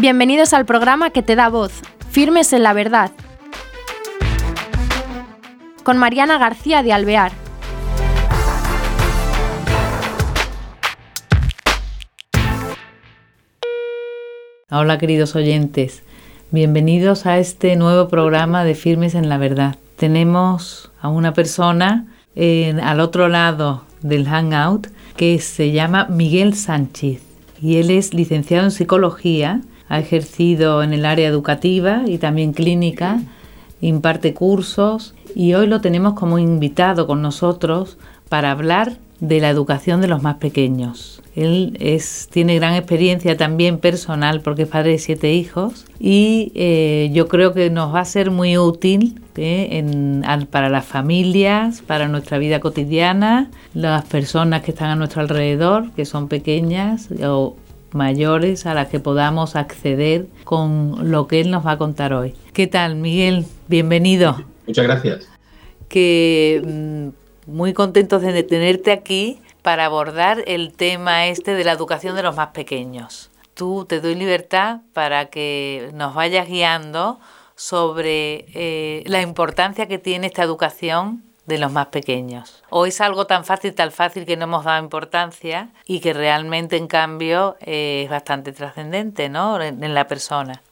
Bienvenidos al programa que te da voz, Firmes en la Verdad, con Mariana García de Alvear. Hola queridos oyentes, bienvenidos a este nuevo programa de Firmes en la Verdad. Tenemos a una persona al otro lado del Hangout que se llama Miguel Sánchez y él es licenciado en psicología, ha ejercido en el área educativa y también clínica, imparte cursos y hoy lo tenemos como invitado con nosotros para hablar de la educación de los más pequeños. Él es, tiene gran experiencia también personal porque es padre de siete hijos y eh, yo creo que nos va a ser muy útil eh, para las familias, para nuestra vida cotidiana, las personas que están a nuestro alrededor, que son pequeñas o mayores a las que podamos acceder con lo que él nos va a contar hoy. ¿Qué tal, Miguel? Bienvenido. Muchas gracias. Que mm, muy contentos de tenerte aquí para abordar el tema este de la educación de los más pequeños. Tú te doy libertad para que nos vayas guiando sobre eh, la importancia que tiene esta educación de los más pequeños. O es algo tan fácil, tan fácil que no hemos dado importancia y que realmente en cambio eh, es bastante trascendente ¿no? en la persona.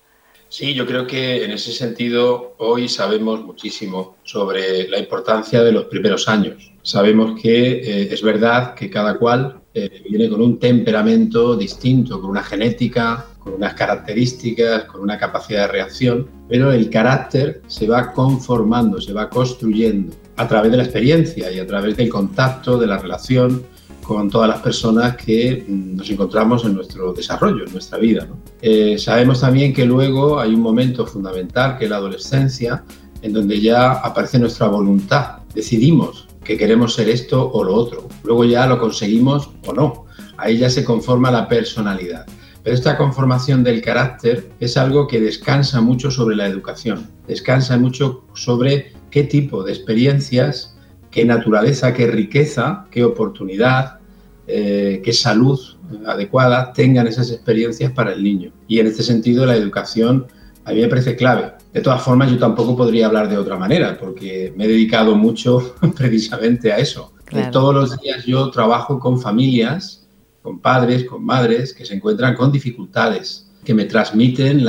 Sí, yo creo que en ese sentido hoy sabemos muchísimo sobre la importancia de los primeros años. Sabemos que eh, es verdad que cada cual eh, viene con un temperamento distinto, con una genética, con unas características, con una capacidad de reacción, pero el carácter se va conformando, se va construyendo a través de la experiencia y a través del contacto, de la relación con todas las personas que mm, nos encontramos en nuestro desarrollo, en nuestra vida. Eh, sabemos también que luego hay un momento fundamental, que es la adolescencia, en donde ya aparece nuestra voluntad. Decidimos que queremos ser esto o lo otro. Luego ya lo conseguimos o no. Ahí ya se conforma la personalidad. Pero esta conformación del carácter es algo que descansa mucho sobre la educación, descansa mucho sobre qué tipo de experiencias, qué naturaleza, qué riqueza, qué oportunidad, eh, qué salud adecuada tengan esas experiencias para el niño. Y en este sentido la educación a mí me parece clave. De todas formas, yo tampoco podría hablar de otra manera, porque me he dedicado mucho precisamente a eso. Todos los días yo trabajo con familias, con padres, con madres que se encuentran con dificultades, que me transmiten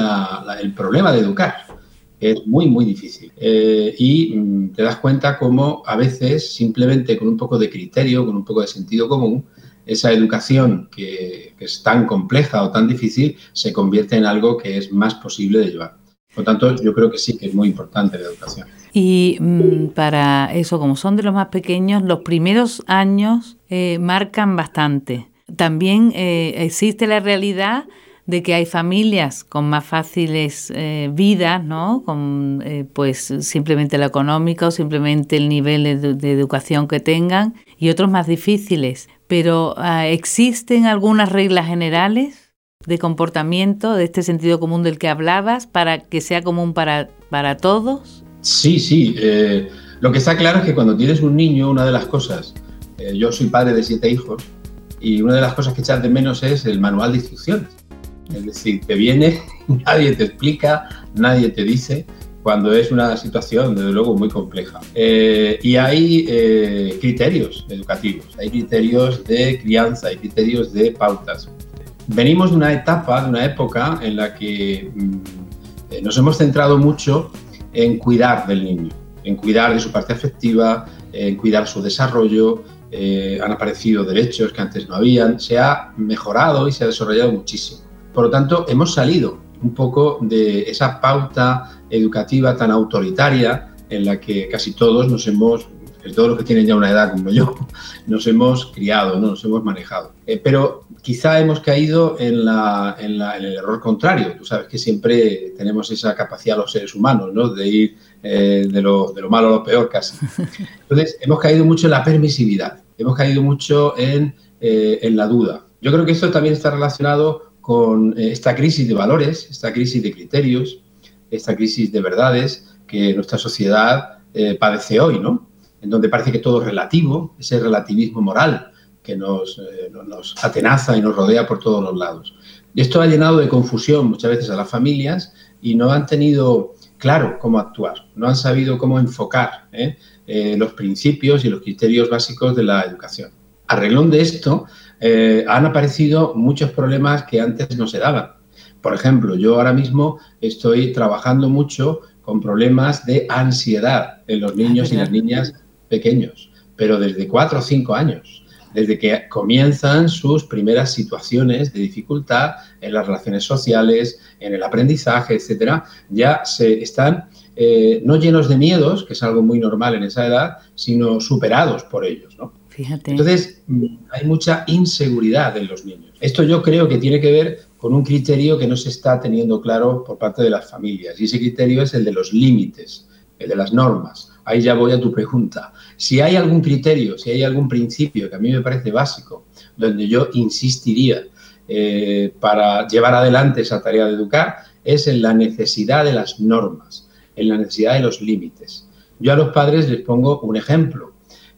el problema de educar. Es muy, muy difícil. Eh, y mm, te das cuenta cómo a veces, simplemente con un poco de criterio, con un poco de sentido común, esa educación que, es tan compleja o tan difícil se convierte en algo que es más posible de llevar. Por tanto, yo creo que sí que es muy importante la educación. Y mm, para eso, como son de los más pequeños, los primeros años eh, marcan bastante. También eh, existe la realidad de que hay familias con más fáciles eh, vidas, ¿no? Con pues simplemente lo económico, o simplemente el nivel de, educación que tengan, y otros más difíciles pero ah, ¿existen algunas reglas generales de comportamiento, de este sentido común del que hablabas, para que sea común para, para todos? Sí, sí. Eh, lo que está claro es que cuando tienes un niño, una de las cosas, eh, yo soy padre de siete hijos, y una de las cosas que echas de menos es el manual de instrucciones. Es decir, te viene, nadie te explica, nadie te dice, cuando es una situación, desde luego, muy compleja. Eh, y hay eh, criterios educativos, hay criterios de crianza, hay criterios de pautas. Venimos de una etapa, de una época en la que mm, eh, nos hemos centrado mucho en cuidar del niño, en cuidar de su parte afectiva, en cuidar su desarrollo, han aparecido derechos que antes no habían, se ha mejorado y se ha desarrollado muchísimo. Por lo tanto, hemos salido un poco de esa pauta educativa tan autoritaria en la que casi todos nos hemos, todos los que tienen ya una edad como yo, nos hemos criado, ¿no? nos hemos manejado. Eh, pero quizá hemos caído en, la, en, el error contrario. Tú sabes que siempre tenemos esa capacidad los seres humanos, ¿no? de ir eh, de, lo, de, lo, malo a lo peor casi. Entonces, hemos caído mucho en la permisividad, hemos caído mucho en, eh, en la duda. Yo creo que esto también está relacionado con esta crisis de valores, esta crisis de criterios, esta crisis de verdades que nuestra sociedad eh, padece hoy, ¿no? En donde parece que todo es relativo, ese relativismo moral que nos, nos atenaza y nos rodea por todos los lados. Y esto ha llenado de confusión muchas veces a las familias y no han tenido claro cómo actuar, no han sabido cómo enfocar ¿eh? Eh, los principios y los criterios básicos de la educación. A reglón de esto, eh, han aparecido muchos problemas que antes no se daban. Por ejemplo, yo ahora mismo estoy trabajando mucho con problemas de ansiedad en los niños y las niñas pequeños, pero desde cuatro o cinco años desde que comienzan sus primeras situaciones de dificultad en las relaciones sociales, en el aprendizaje, etcétera, ya se están eh, no llenos de miedos, que es algo muy normal en esa edad, sino superados por ellos, ¿no? Entonces, hay mucha inseguridad en los niños. Esto yo creo que tiene que ver con un criterio que no se está teniendo claro por parte de las familias, y ese criterio es el de los límites, el de las normas. Ahí ya voy a tu pregunta. Si hay algún criterio, si hay algún principio que a mí me parece básico, donde yo insistiría eh, para llevar adelante esa tarea de educar, es en la necesidad de las normas, en la necesidad de los límites. Yo a los padres les pongo un ejemplo.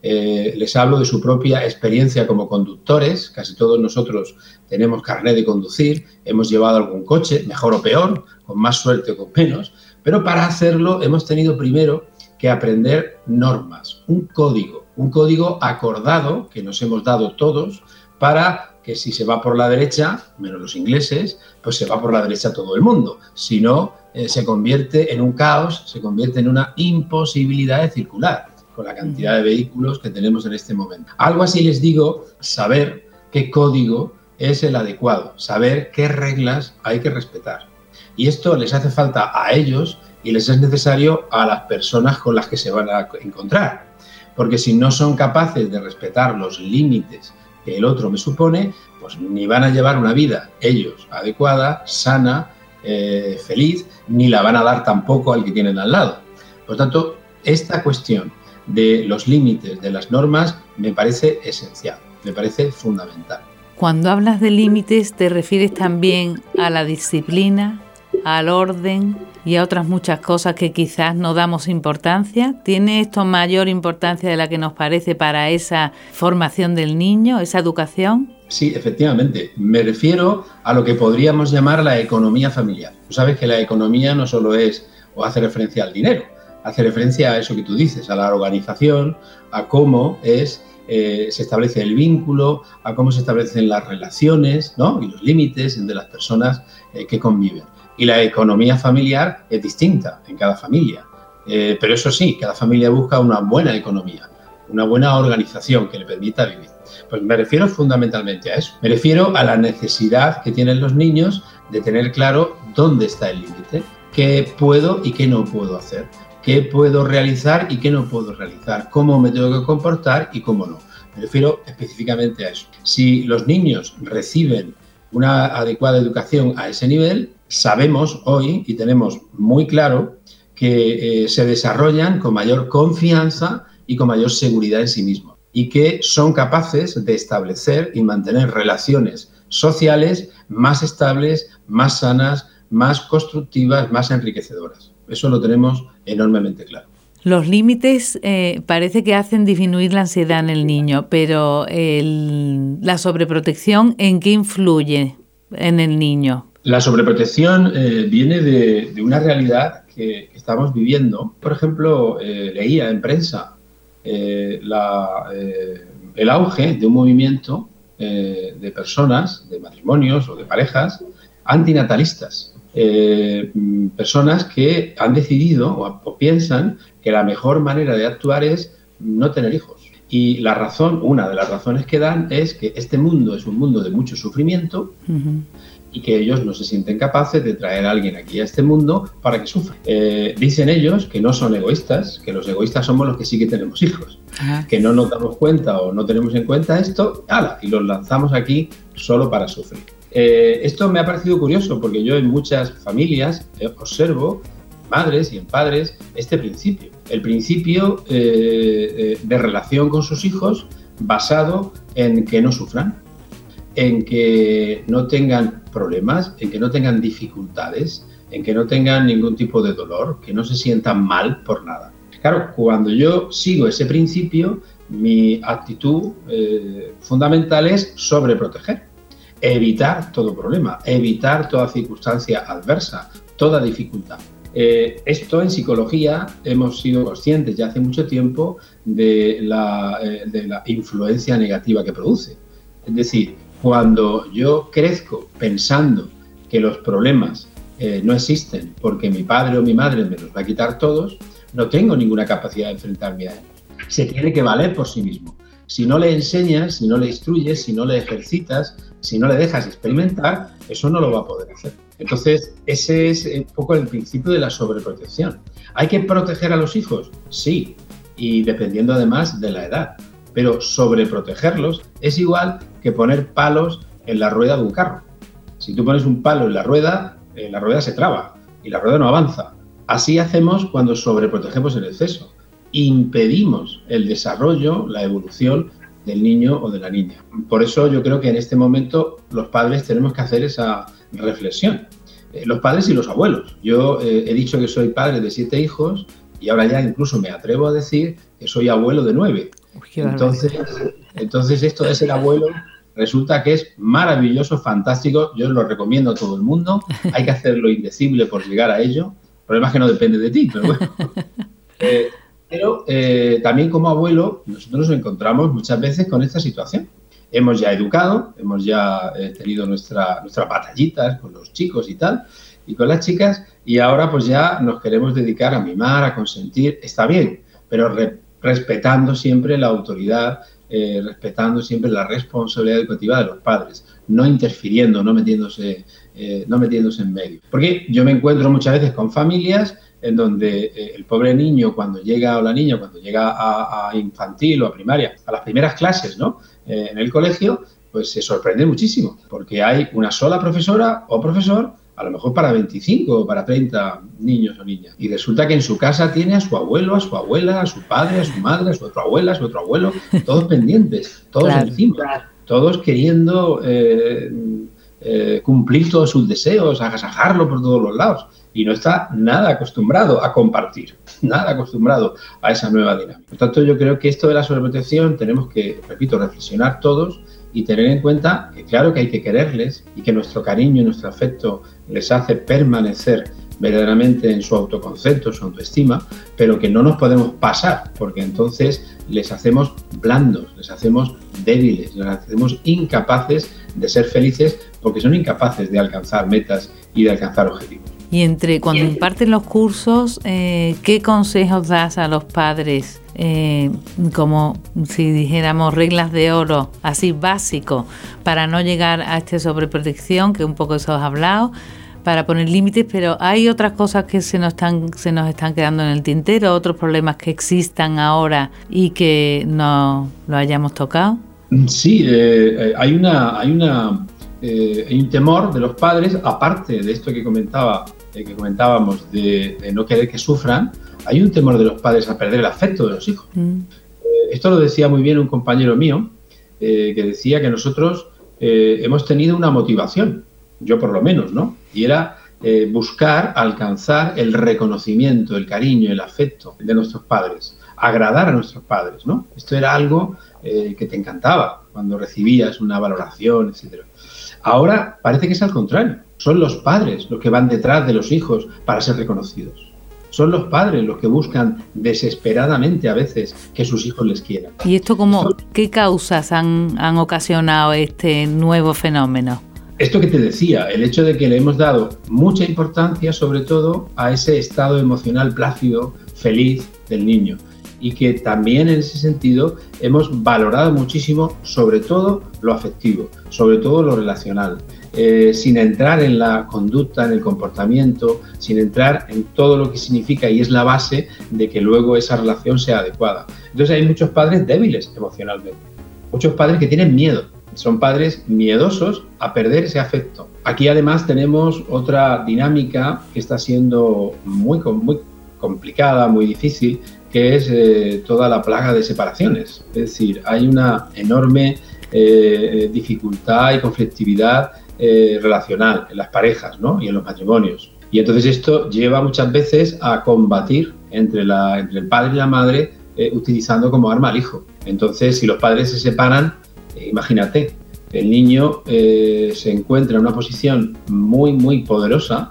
Eh, les hablo de su propia experiencia como conductores. Casi todos nosotros tenemos carnet de conducir, hemos llevado algún coche, mejor o peor, con más suerte o con menos, pero para hacerlo hemos tenido primero que aprender normas, un código, un código acordado que nos hemos dado todos para que si se va por la derecha, menos los ingleses, pues se va por la derecha todo el mundo. Si no, eh, se convierte en un caos, se convierte en una imposibilidad de circular con la cantidad de vehículos que tenemos en este momento. Algo así les digo, saber qué código es el adecuado, saber qué reglas hay que respetar. Y esto les hace falta a ellos y les es necesario a las personas con las que se van a encontrar. Porque si no son capaces de respetar los límites que el otro me supone, pues ni van a llevar una vida ellos adecuada, sana, eh, feliz, ni la van a dar tampoco al que tienen al lado. Por tanto, esta cuestión de los límites, de las normas, me parece esencial, me parece fundamental. Cuando hablas de límites, ¿te refieres también a la disciplina, al orden y a otras muchas cosas que quizás no damos importancia? ¿Tiene esto mayor importancia de la que nos parece para esa formación del niño, esa educación? Sí, efectivamente. Me refiero a lo que podríamos llamar la economía familiar. Tú sabes que la economía no solo es o hace referencia al dinero, hace referencia a eso que tú dices, a la organización, a cómo es eh, se establece el vínculo, a cómo se establecen las relaciones ¿no? y los límites de las personas eh, que conviven. Y la economía familiar es distinta en cada familia. Eh, pero eso sí, cada familia busca una buena economía, una buena organización que le permita vivir. Pues me refiero fundamentalmente a eso. Me refiero a la necesidad que tienen los niños de tener claro dónde está el límite, qué puedo y qué no puedo hacer, qué puedo realizar y qué no puedo realizar, cómo me tengo que comportar y cómo no. Me refiero específicamente a eso. Si los niños reciben una adecuada educación a ese nivel, sabemos hoy y tenemos muy claro que eh, se desarrollan con mayor confianza y con mayor seguridad en sí mismos y que son capaces de establecer y mantener relaciones sociales más estables, más sanas, más constructivas, más enriquecedoras. Eso lo tenemos enormemente claro. Los límites eh, parece que hacen disminuir la ansiedad en el niño, pero la sobreprotección, ¿en qué influye en el niño? La sobreprotección eh, viene de, una realidad que, estamos viviendo. Por ejemplo, eh, leía en prensa el auge de un movimiento de personas, de matrimonios o de parejas antinatalistas. Personas que han decidido o piensan que la mejor manera de actuar es no tener hijos. Y la razón, una de las razones que dan es que este mundo es un mundo de mucho sufrimiento y que ellos no se sienten capaces de traer a alguien aquí a este mundo para que sufra. Eh, dicen ellos que no son egoístas, que los egoístas somos los que sí que tenemos hijos, que no nos damos cuenta o no tenemos en cuenta esto, ¡ala! y los lanzamos aquí solo para sufrir. Eh, esto me ha parecido curioso porque yo en muchas familias eh, observo madres y en padres este principio. El principio eh, eh, de relación con sus hijos basado en que no sufran, en que no tengan problemas, en que no tengan dificultades, en que no tengan ningún tipo de dolor, que no se sientan mal por nada. Claro, cuando yo sigo ese principio, mi actitud fundamental es sobreproteger, evitar todo problema, evitar toda circunstancia adversa, toda dificultad. Eh, esto en psicología hemos sido conscientes ya hace mucho tiempo de la, eh, de la influencia negativa que produce. Es decir, cuando yo crezco pensando que los problemas eh, no existen porque mi padre o mi madre me los va a quitar todos, no tengo ninguna capacidad de enfrentarme a ellos. Se tiene que valer por sí mismo. Si no le enseñas, si no le instruyes, si no le ejercitas, si no le dejas experimentar, eso no lo va a poder hacer. Entonces, ese es un poco el principio de la sobreprotección. ¿Hay que proteger a los hijos? Sí, y dependiendo además de la edad. Pero sobreprotegerlos es igual que poner palos en la rueda de un carro. Si tú pones un palo en la rueda, eh, la rueda se traba y la rueda no avanza. Así hacemos cuando sobreprotegemos el exceso. Impedimos el desarrollo, la evolución del niño o de la niña. Por eso yo creo que en este momento los padres tenemos que hacer esa reflexión. Eh, los padres y los abuelos. Yo eh, he dicho que soy padre de siete hijos y ahora ya incluso me atrevo a decir que soy abuelo de nueve. entonces, entonces esto de ser abuelo resulta que es maravilloso, fantástico. Yo lo recomiendo a todo el mundo. Hay que hacer lo indecible por llegar a ello. El problema es que no depende de ti, pero bueno. Eh, pero también como abuelo, nosotros nos encontramos muchas veces con esta situación hemos ya educado, hemos ya eh, tenido nuestra, nuestras batallitas con los chicos y tal, y con las chicas, y ahora pues ya nos queremos dedicar a mimar, a consentir, está bien, pero respetando siempre la autoridad, eh, respetando siempre la responsabilidad educativa de los padres, no interfiriendo, no metiéndose, eh, no metiéndose en medio. Porque yo me encuentro muchas veces con familias en donde el pobre niño cuando llega o la niña cuando llega a, a, infantil o a primaria, a las primeras clases, ¿no? Eh, en el colegio, pues se sorprende muchísimo, porque hay una sola profesora o profesor, a lo mejor para 25 o para 30 niños o niñas. Y resulta que en su casa tiene a su abuelo, a su abuela, a su padre, a su madre, a su otra abuela, a su otro abuelo, todos pendientes, todos encima, todos queriendo eh, eh, cumplir todos sus deseos, agasajarlo por todos los lados y no está nada acostumbrado a compartir, nada acostumbrado a esa nueva dinámica. Por tanto, yo creo que esto de la sobreprotección tenemos que, repito, reflexionar todos y tener en cuenta que claro que hay que quererles y que nuestro cariño y nuestro afecto les hace permanecer verdaderamente en su autoconcepto, su autoestima, pero que no nos podemos pasar, porque entonces les hacemos blandos, les hacemos débiles, les hacemos incapaces de ser felices porque son incapaces de alcanzar metas y de alcanzar objetivos. Y entre cuando imparten los cursos, eh, ¿qué consejos das a los padres? Eh, como si dijéramos reglas de oro, así básico, para no llegar a esta sobreprotección, que un poco eso has hablado, para poner límites, pero hay otras cosas que se nos están, se nos están quedando en el tintero, otros problemas que existan ahora y que no lo hayamos tocado. Sí, eh, hay una, hay una hay un temor de los padres, aparte de esto que comentaba que comentábamos de, no querer que sufran, hay un temor de los padres a perder el afecto de los hijos. Mm. Eh, esto lo decía muy bien un compañero mío, eh, que decía que nosotros eh, hemos tenido una motivación, yo por lo menos, ¿no? Y era buscar alcanzar el reconocimiento, el cariño, el afecto de nuestros padres, agradar a nuestros padres, ¿no? Esto era algo que te encantaba cuando recibías una valoración, etcétera. Ahora parece que es al contrario. Son los padres los que van detrás de los hijos para ser reconocidos. Son los padres los que buscan desesperadamente a veces que sus hijos les quieran. ¿Y esto cómo, qué causas han, han ocasionado este nuevo fenómeno? Esto que te decía, el hecho de que le hemos dado mucha importancia sobre todo a ese estado emocional plácido, feliz del niño y que también en ese sentido hemos valorado muchísimo sobre todo lo afectivo, sobre todo lo relacional, eh, sin entrar en la conducta, en el comportamiento, sin entrar en todo lo que significa y es la base de que luego esa relación sea adecuada. Entonces hay muchos padres débiles emocionalmente, muchos padres que tienen miedo, son padres miedosos a perder ese afecto. Aquí además tenemos otra dinámica que está siendo muy, muy complicada, muy difícil, que es eh, toda la plaga de separaciones. Es decir, hay una enorme eh, dificultad y conflictividad eh, relacional en las parejas ¿no? y en los matrimonios. Y entonces esto lleva muchas veces a combatir entre, la, entre el padre y la madre utilizando como arma al hijo. Entonces, si los padres se separan, eh, imagínate, el niño eh, se encuentra en una posición muy, muy poderosa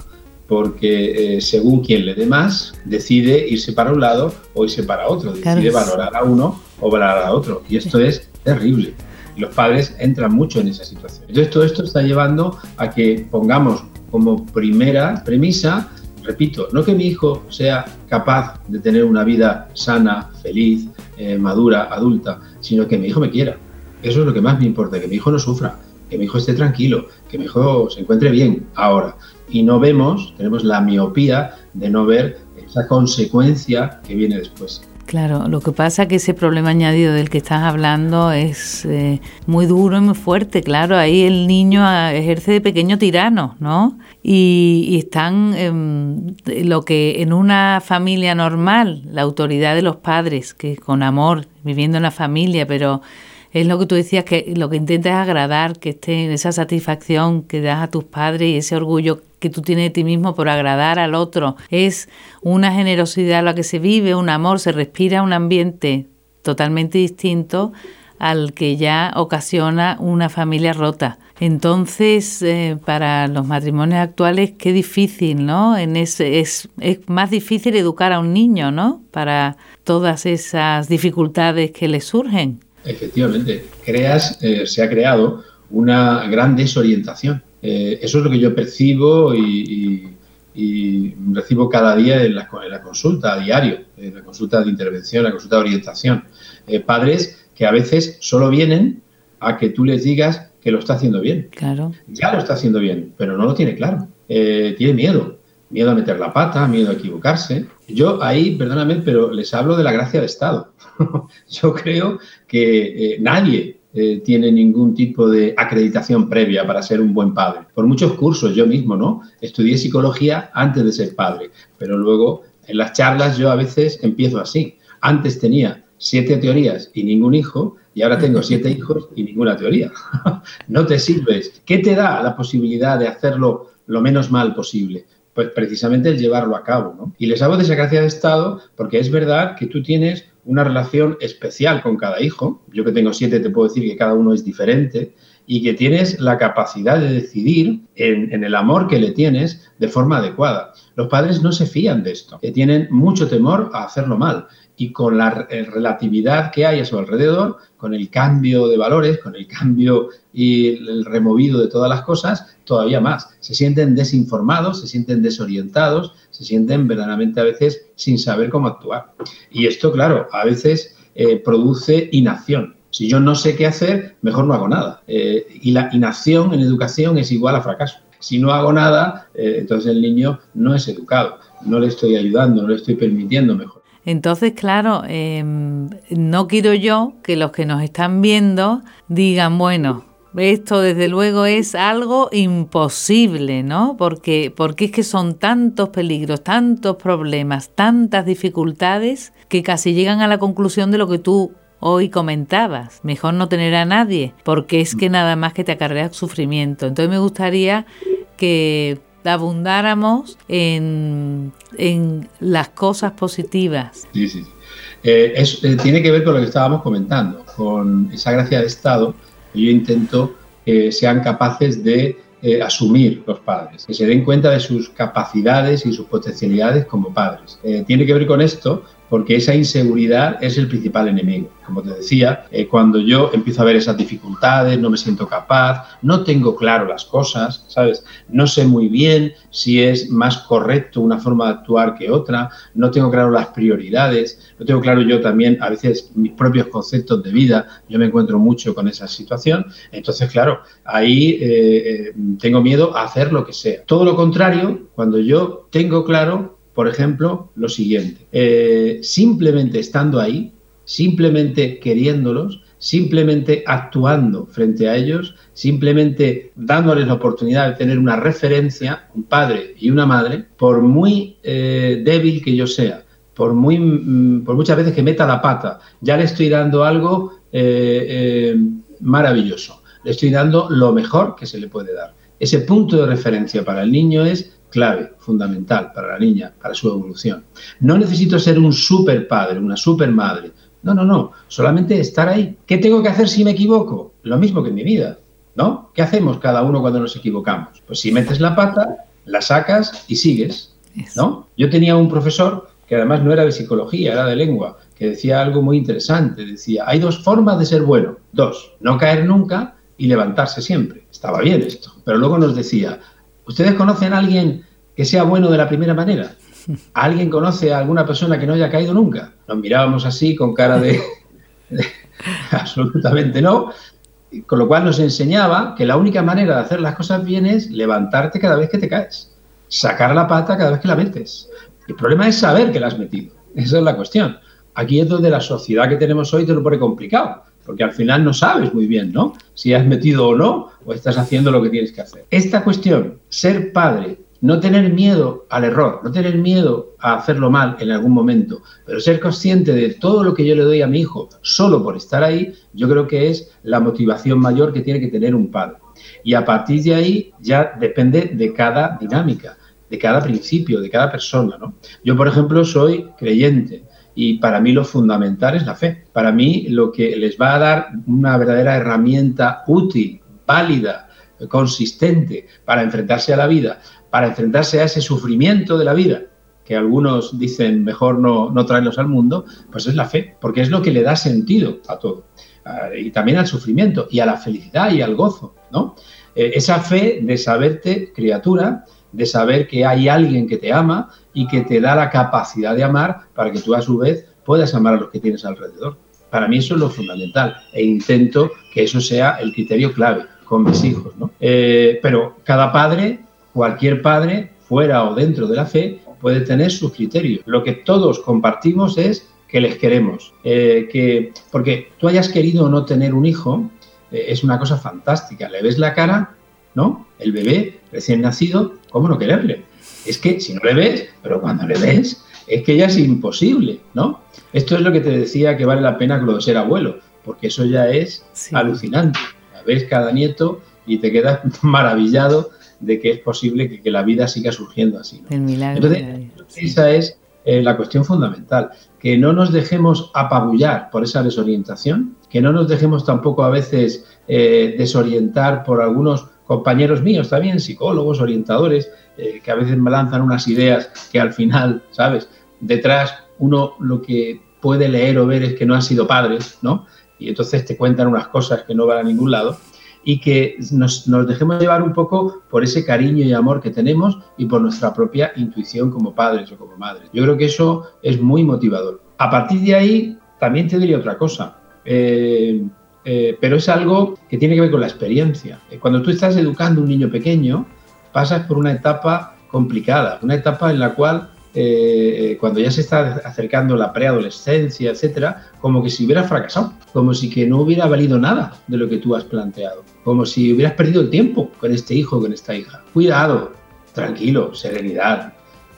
porque eh, según quien le dé más, decide irse para un lado o irse para otro, decide valorar a uno o valorar a otro. Y esto es terrible. los padres entran mucho en esa situación. Entonces todo esto está llevando a que pongamos como primera premisa, repito, no que mi hijo sea capaz de tener una vida sana, feliz, eh, madura, adulta, sino que mi hijo me quiera. Eso es lo que más me importa, que mi hijo no sufra, que mi hijo esté tranquilo, que mi hijo se encuentre bien ahora. Y no vemos, tenemos la miopía de no ver esa consecuencia que viene después. Claro, lo que pasa es que ese problema añadido del que estás hablando es eh, muy duro y muy fuerte, claro, ahí el niño ejerce de pequeño tirano, ¿no? Y, están em, lo que en una familia normal, la autoridad de los padres, que con amor, viviendo en la familia, pero es lo que tú decías, que lo que intentas es agradar, que esté esa satisfacción que das a tus padres y ese orgullo que tú tienes de ti mismo por agradar al otro. Es una generosidad la que se vive, un amor, se respira un ambiente totalmente distinto al que ya ocasiona una familia rota. Entonces, eh, para los matrimonios actuales, qué difícil, ¿no? En ese, es, es más difícil educar a un niño, ¿no? Para todas esas dificultades que le surgen. Efectivamente, creas, eh, se ha creado una gran desorientación. Eh, eso es lo que yo percibo y, recibo cada día en la, consulta, a diario, en la consulta de intervención, la consulta de orientación. Eh, padres que a veces solo vienen a que tú les digas que lo está haciendo bien. Claro. Ya lo está haciendo bien, pero no lo tiene claro. tiene miedo, miedo a meter la pata, miedo a equivocarse. Yo ahí, perdóname, pero les hablo de la gracia de Estado. Yo creo que eh, nadie eh, tiene ningún tipo de acreditación previa para ser un buen padre. Por muchos cursos, yo mismo, ¿no? Estudié psicología antes de ser padre, pero luego en las charlas yo a veces empiezo así. Antes tenía siete teorías y ningún hijo, y ahora tengo siete hijos y ninguna teoría. no te sirves. ¿Qué te da la posibilidad de hacerlo lo menos mal posible? Pues precisamente el llevarlo a cabo. ¿no? Y les hago de de Estado porque es verdad que tú tienes una relación especial con cada hijo. Yo que tengo siete te puedo decir que cada uno es diferente y que tienes la capacidad de decidir en, el amor que le tienes de forma adecuada. Los padres no se fían de esto, que tienen mucho temor a hacerlo mal y con la eh, relatividad que hay a su alrededor, con el cambio de valores, con el cambio y el removido de todas las cosas, todavía más. Se sienten desinformados, se sienten desorientados, se sienten verdaderamente a veces sin saber cómo actuar. Y esto, claro, a veces eh, produce inacción. Si yo no sé qué hacer, mejor no hago nada. Eh, y la inacción en educación es igual a fracaso. Si no hago nada, entonces el niño no es educado, no le estoy ayudando, no le estoy permitiendo mejor. Entonces, claro, em, no quiero yo que los que nos están viendo digan, bueno, esto desde luego es algo imposible, ¿no? Porque, porque es que son tantos peligros, tantos problemas, tantas dificultades que casi llegan a la conclusión de lo que tú hoy comentabas. Mejor no tener a nadie, porque es que nada más que te acarrea sufrimiento. Entonces me gustaría que abundáramos en, en las cosas positivas. Sí, sí. Eh, eh, tiene que ver con lo que estábamos comentando, con esa gracia de Estado yo intento que sean capaces de eh, asumir los padres, que se den cuenta de sus capacidades y sus potencialidades como padres. tiene que ver con esto porque esa inseguridad es el principal enemigo. Como te decía, eh, cuando yo empiezo a ver esas dificultades, no me siento capaz, no tengo claro las cosas, ¿sabes? No sé muy bien si es más correcto una forma de actuar que otra, no tengo claro las prioridades, no tengo claro yo también a veces mis propios conceptos de vida, yo me encuentro mucho con esa situación, entonces claro, ahí eh, eh, tengo miedo a hacer lo que sea. Todo lo contrario, cuando yo tengo claro por ejemplo, lo siguiente. Eh, simplemente estando ahí, simplemente queriéndolos, simplemente actuando frente a ellos, simplemente dándoles la oportunidad de tener una referencia, un padre y una madre, por muy eh, débil que yo sea, por, muy, mm, por muchas veces que meta la pata, ya le estoy dando algo eh, maravilloso, le estoy dando lo mejor que se le puede dar. Ese punto de referencia para el niño es clave, fundamental para la niña, para su evolución. No necesito ser un super padre, una super madre, No, no, no. Solamente estar ahí. ¿Qué tengo que hacer si me equivoco? Lo mismo que en mi vida, ¿no? ¿Qué hacemos cada uno cuando nos equivocamos? Pues si metes la pata, la sacas y sigues, ¿no? Yo tenía un profesor que además no era de psicología, era de lengua, que decía algo muy interesante. Decía, hay dos formas de ser bueno. Dos, no caer nunca y levantarse siempre. Estaba bien esto. Pero luego nos decía, ¿ustedes conocen a alguien que sea bueno de la primera manera? ¿Alguien conoce a alguna persona que no haya caído nunca? Nos mirábamos así con cara de, absolutamente no, con lo cual nos enseñaba que la única manera de hacer las cosas bien es levantarte cada vez que te caes, sacar la pata cada vez que la metes. El problema es saber que la has metido. Esa es la cuestión. Aquí es donde la sociedad que tenemos hoy te lo pone complicado, porque al final no sabes muy bien, ¿no? Si has metido o no, o estás haciendo lo que tienes que hacer. Esta cuestión, ser padre no tener miedo al error, no tener miedo a hacerlo mal en algún momento, pero ser consciente de todo lo que yo le doy a mi hijo solo por estar ahí, yo creo que es la motivación mayor que tiene que tener un padre. Y a partir de ahí ya depende de cada dinámica, de cada principio, de cada persona. ¿no? Yo, por ejemplo, soy creyente y para mí lo fundamental es la fe. Para mí lo que les va a dar una verdadera herramienta útil, válida, consistente para enfrentarse a la vida, para enfrentarse a ese sufrimiento de la vida, que algunos dicen mejor no, no traerlos al mundo, pues es la fe, porque es lo que le da sentido a todo. y también al sufrimiento, y a la felicidad y al gozo, ¿no? Eh, esa fe de saberte criatura, de saber que hay alguien que te ama y que te da la capacidad de amar para que tú a su vez puedas amar a los que tienes alrededor. Para mí eso es lo fundamental e intento que eso sea el criterio clave con mis hijos. ¿no? Eh, pero cada padre cualquier padre, fuera o dentro de la fe, puede tener sus criterios. Lo que todos compartimos es que les queremos. Eh, que, porque tú hayas querido o no tener un hijo, eh, es una cosa fantástica. Le ves la cara, ¿no? El bebé recién nacido, ¿cómo no quererle? Es que si no le ves, pero cuando le ves, es que ya es imposible, ¿no? Esto es lo que te decía que vale la pena lo de ser abuelo, porque eso ya es alucinante. Ves cada nieto y te quedas maravillado de que es posible que, la vida siga surgiendo así. El milagro. Entonces, esa es eh, la cuestión fundamental, que no nos dejemos apabullar por esa desorientación, que no nos dejemos tampoco a veces eh, desorientar por algunos compañeros míos también, psicólogos, orientadores, eh, que a veces me lanzan unas ideas que al final, ¿sabes? Detrás uno lo que puede leer o ver es que no han sido padres, ¿no? Y entonces te cuentan unas cosas que no van a ningún lado y que nos, dejemos llevar un poco por ese cariño y amor que tenemos y por nuestra propia intuición como padres o como madres. Yo creo que eso es muy motivador. A partir de ahí, también te diría otra cosa. Eh, eh, pero es algo que tiene que ver con la experiencia. Eh, cuando tú estás educando a un niño pequeño, pasas por una etapa complicada, una etapa en la cual eh, cuando ya se está acercando la preadolescencia, etcétera, como que si hubiera fracasado, como si que no hubiera valido nada de lo que tú has planteado, como si hubieras perdido el tiempo con este hijo, con esta hija. Cuidado, tranquilo, serenidad.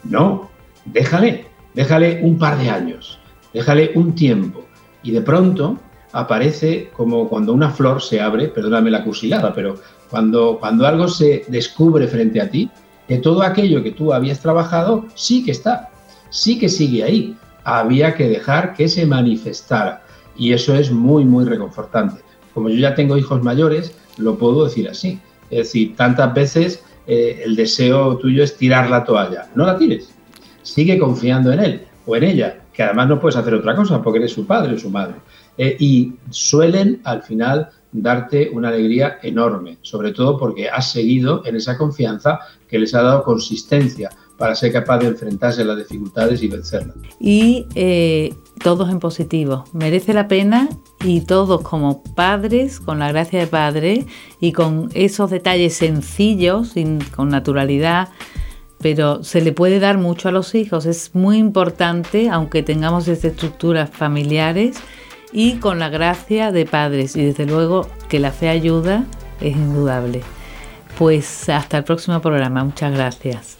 No, déjale, déjale un par de años, déjale un tiempo y de pronto aparece como cuando una flor se abre, perdóname la cursilada, pero cuando, cuando algo se descubre frente a ti, que todo aquello que tú habías trabajado sí que está, sí que sigue ahí. Había que dejar que se manifestara. Y eso es muy, muy reconfortante. Como yo ya tengo hijos mayores, lo puedo decir así. Es decir, tantas veces eh, el deseo tuyo es tirar la toalla. No la tires. Sigue confiando en él o en ella, que además no puedes hacer otra cosa porque eres su padre o su madre. Eh, y suelen al final darte una alegría enorme, sobre todo porque has seguido en esa confianza que les ha dado consistencia para ser capaz de enfrentarse a las dificultades y vencerlas. Y eh, todos en positivo, merece la pena y todos como padres, con la gracia de padre y con esos detalles sencillos, con naturalidad, pero se le puede dar mucho a los hijos. Es muy importante, aunque tengamos estas estructuras familiares, y con la gracia de padres. Y desde luego que la fe ayuda es indudable. Pues hasta el próximo programa. Muchas gracias.